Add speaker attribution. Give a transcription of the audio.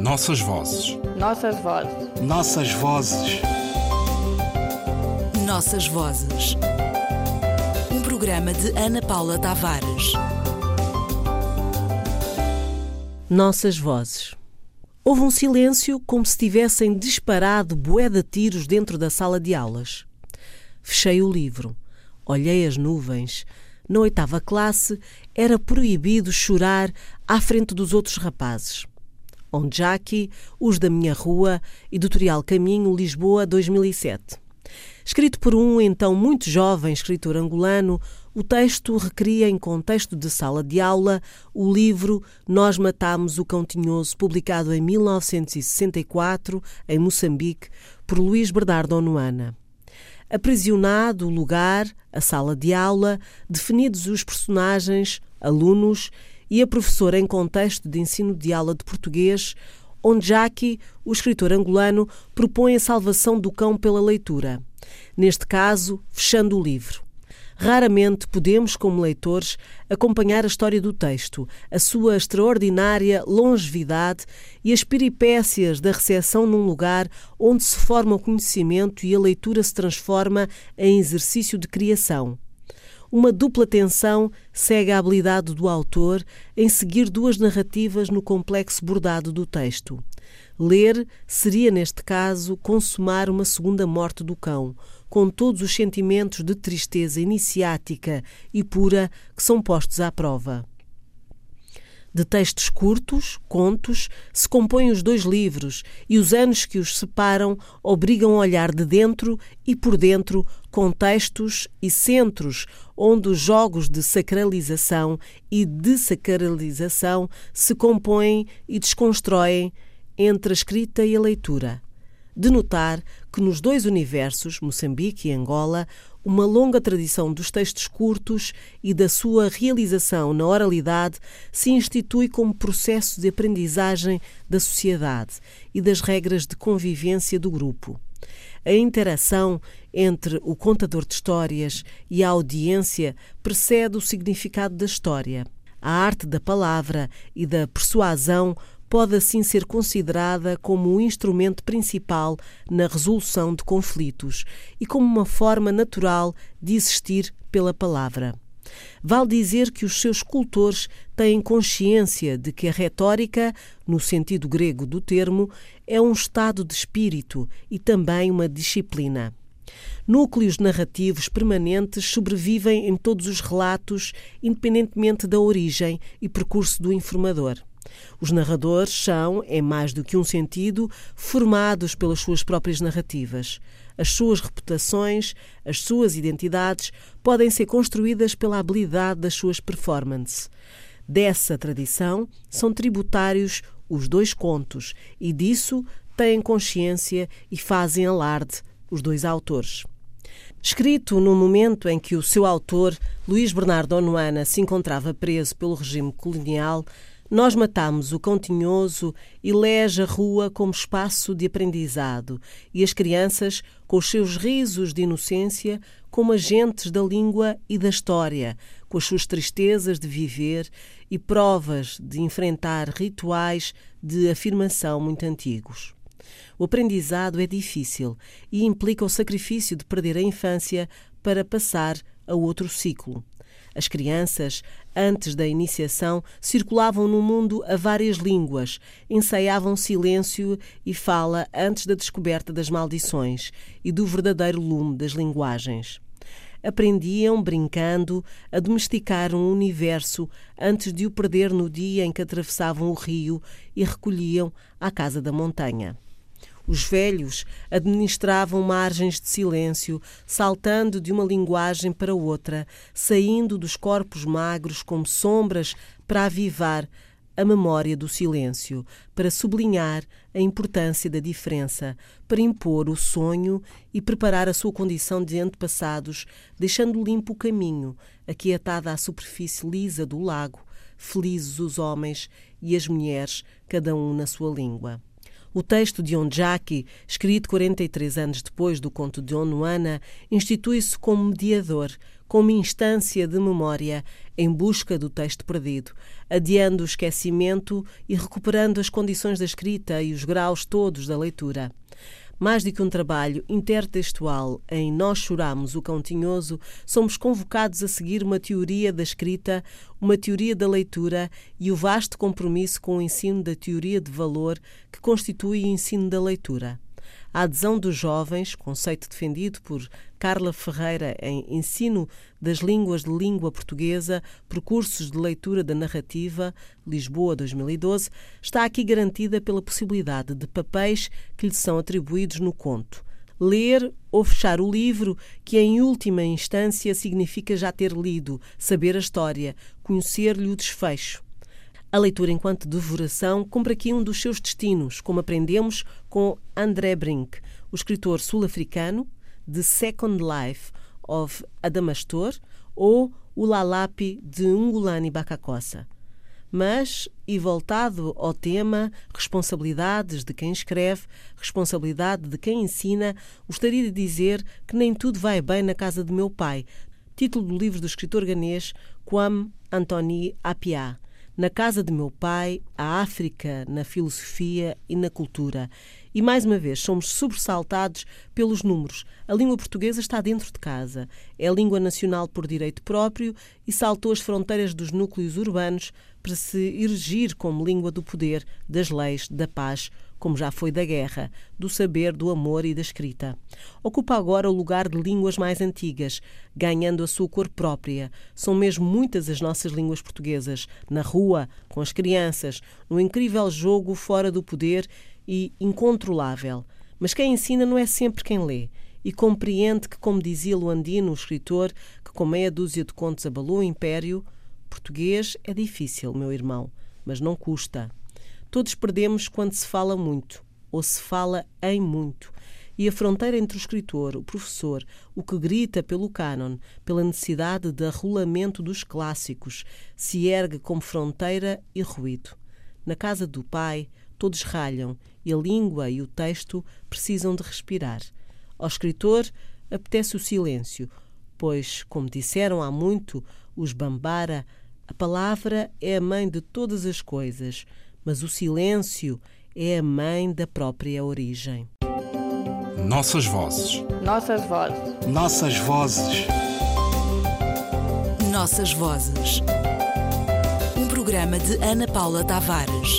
Speaker 1: Nossas vozes.
Speaker 2: Nossas vozes.
Speaker 3: Nossas vozes.
Speaker 4: Nossas vozes. Um programa de Ana Paula Tavares.
Speaker 5: Nossas vozes. Houve um silêncio como se tivessem disparado bué de tiros dentro da sala de aulas. Fechei o livro. Olhei as nuvens. Na oitava classe era proibido chorar à frente dos outros rapazes. Onde aqui, os da minha rua, Editorial Caminho, Lisboa, 2007. Escrito por um então muito jovem escritor angolano, o texto recria em contexto de sala de aula o livro Nós Matamos o Cão Tinhoso, publicado em 1964 em Moçambique por Luís Bernardo Onuana. Aprisionado o lugar, a sala de aula, definidos os personagens, alunos e a professora em contexto de ensino de aula de português, onde Jackie, o escritor angolano, propõe a salvação do cão pela leitura. Neste caso, fechando o livro. Raramente podemos, como leitores, acompanhar a história do texto, a sua extraordinária longevidade e as peripécias da recepção num lugar onde se forma o conhecimento e a leitura se transforma em exercício de criação. Uma dupla tensão segue a habilidade do autor em seguir duas narrativas no complexo bordado do texto. Ler seria, neste caso, consumar uma segunda morte do cão, com todos os sentimentos de tristeza iniciática e pura que são postos à prova. De textos curtos, contos, se compõem os dois livros e os anos que os separam obrigam a olhar de dentro e por dentro contextos e centros onde os jogos de sacralização e desacralização se compõem e desconstroem entre a escrita e a leitura. De notar que nos dois universos, Moçambique e Angola, uma longa tradição dos textos curtos e da sua realização na oralidade se institui como processo de aprendizagem da sociedade e das regras de convivência do grupo. A interação entre o contador de histórias e a audiência precede o significado da história. A arte da palavra e da persuasão pode assim ser considerada como o instrumento principal na resolução de conflitos e como uma forma natural de existir pela palavra. Vale dizer que os seus escultores têm consciência de que a retórica, no sentido grego do termo, é um estado de espírito e também uma disciplina. Núcleos narrativos permanentes sobrevivem em todos os relatos, independentemente da origem e percurso do informador. Os narradores são, em mais do que um sentido, formados pelas suas próprias narrativas. As suas reputações, as suas identidades podem ser construídas pela habilidade das suas performances. Dessa tradição são tributários os dois contos e disso têm consciência e fazem alarde os dois autores. Escrito no momento em que o seu autor, Luís Bernardo Onuana, se encontrava preso pelo regime colonial, nós matamos o cão tinhoso e lege a rua como espaço de aprendizado e as crianças, com os seus risos de inocência, como agentes da língua e da história, com as suas tristezas de viver e provas de enfrentar rituais de afirmação muito antigos. O aprendizado é difícil e implica o sacrifício de perder a infância para passar a outro ciclo. As crianças, antes da iniciação, circulavam no mundo a várias línguas, ensaiavam silêncio e fala antes da descoberta das maldições e do verdadeiro lume das linguagens. Aprendiam, brincando, a domesticar um universo antes de o perder no dia em que atravessavam o rio e recolhiam à casa da montanha. Os velhos administravam margens de silêncio, saltando de uma linguagem para outra, saindo dos corpos magros como sombras para avivar a memória do silêncio, para sublinhar a importância da diferença, para impor o sonho e preparar a sua condição de antepassados, deixando limpo o caminho, aquietada a superfície lisa do lago, felizes os homens e as mulheres, cada um na sua língua. O texto de Onjaki, escrito 43 anos depois do conto de Onuana, institui-se como mediador, como instância de memória em busca do texto perdido, adiando o esquecimento e recuperando as condições da escrita e os graus todos da leitura. Mais do que um trabalho intertextual em Nós Choramos o Cão Tinhoso, somos convocados a seguir uma teoria da escrita, uma teoria da leitura e o vasto compromisso com o ensino da teoria de valor que constitui o ensino da leitura. A adesão dos jovens, conceito defendido por Carla Ferreira em Ensino das Línguas de Língua Portuguesa, Percursos de Leitura da Narrativa, Lisboa 2012, está aqui garantida pela possibilidade de papéis que lhe são atribuídos no conto. Ler ou fechar o livro, que em última instância significa já ter lido, saber a história, conhecer-lhe o desfecho. A leitura enquanto devoração cumpre aqui um dos seus destinos, como aprendemos com André Brink, o escritor sul-africano The Second Life of Adamastor ou O Lalapi de Ungulani Bacacossa. Mas, e voltado ao tema responsabilidades de quem escreve, responsabilidade de quem ensina, gostaria de dizer que nem tudo vai bem na casa de meu pai, título do livro do escritor ganês Kwame Anthony Appiah na casa de meu pai, a África na filosofia e na cultura. E mais uma vez somos sobressaltados pelos números. A língua portuguesa está dentro de casa. É a língua nacional por direito próprio e saltou as fronteiras dos núcleos urbanos para se erigir como língua do poder, das leis, da paz, como já foi da guerra, do saber, do amor e da escrita. Ocupa agora o lugar de línguas mais antigas, ganhando a sua cor própria. São mesmo muitas as nossas línguas portuguesas, na rua, com as crianças, no incrível jogo fora do poder e incontrolável. Mas quem ensina não é sempre quem lê. E compreende que, como dizia Luandino, o escritor, que com meia dúzia de contos abalou o império, português é difícil, meu irmão, mas não custa. Todos perdemos quando se fala muito, ou se fala em muito. E a fronteira entre o escritor, o professor, o que grita pelo cânon, pela necessidade de arrolamento dos clássicos, se ergue como fronteira e ruído. Na casa do pai, todos ralham e a língua e o texto precisam de respirar. Ao escritor apetece o silêncio, pois, como disseram há muito os Bambara, a palavra é a mãe de todas as coisas mas o silêncio é a mãe da própria origem.
Speaker 1: Nossas vozes.
Speaker 2: Nossas vozes.
Speaker 1: Nossas vozes.
Speaker 4: Nossas vozes. Um programa de Ana Paula Tavares.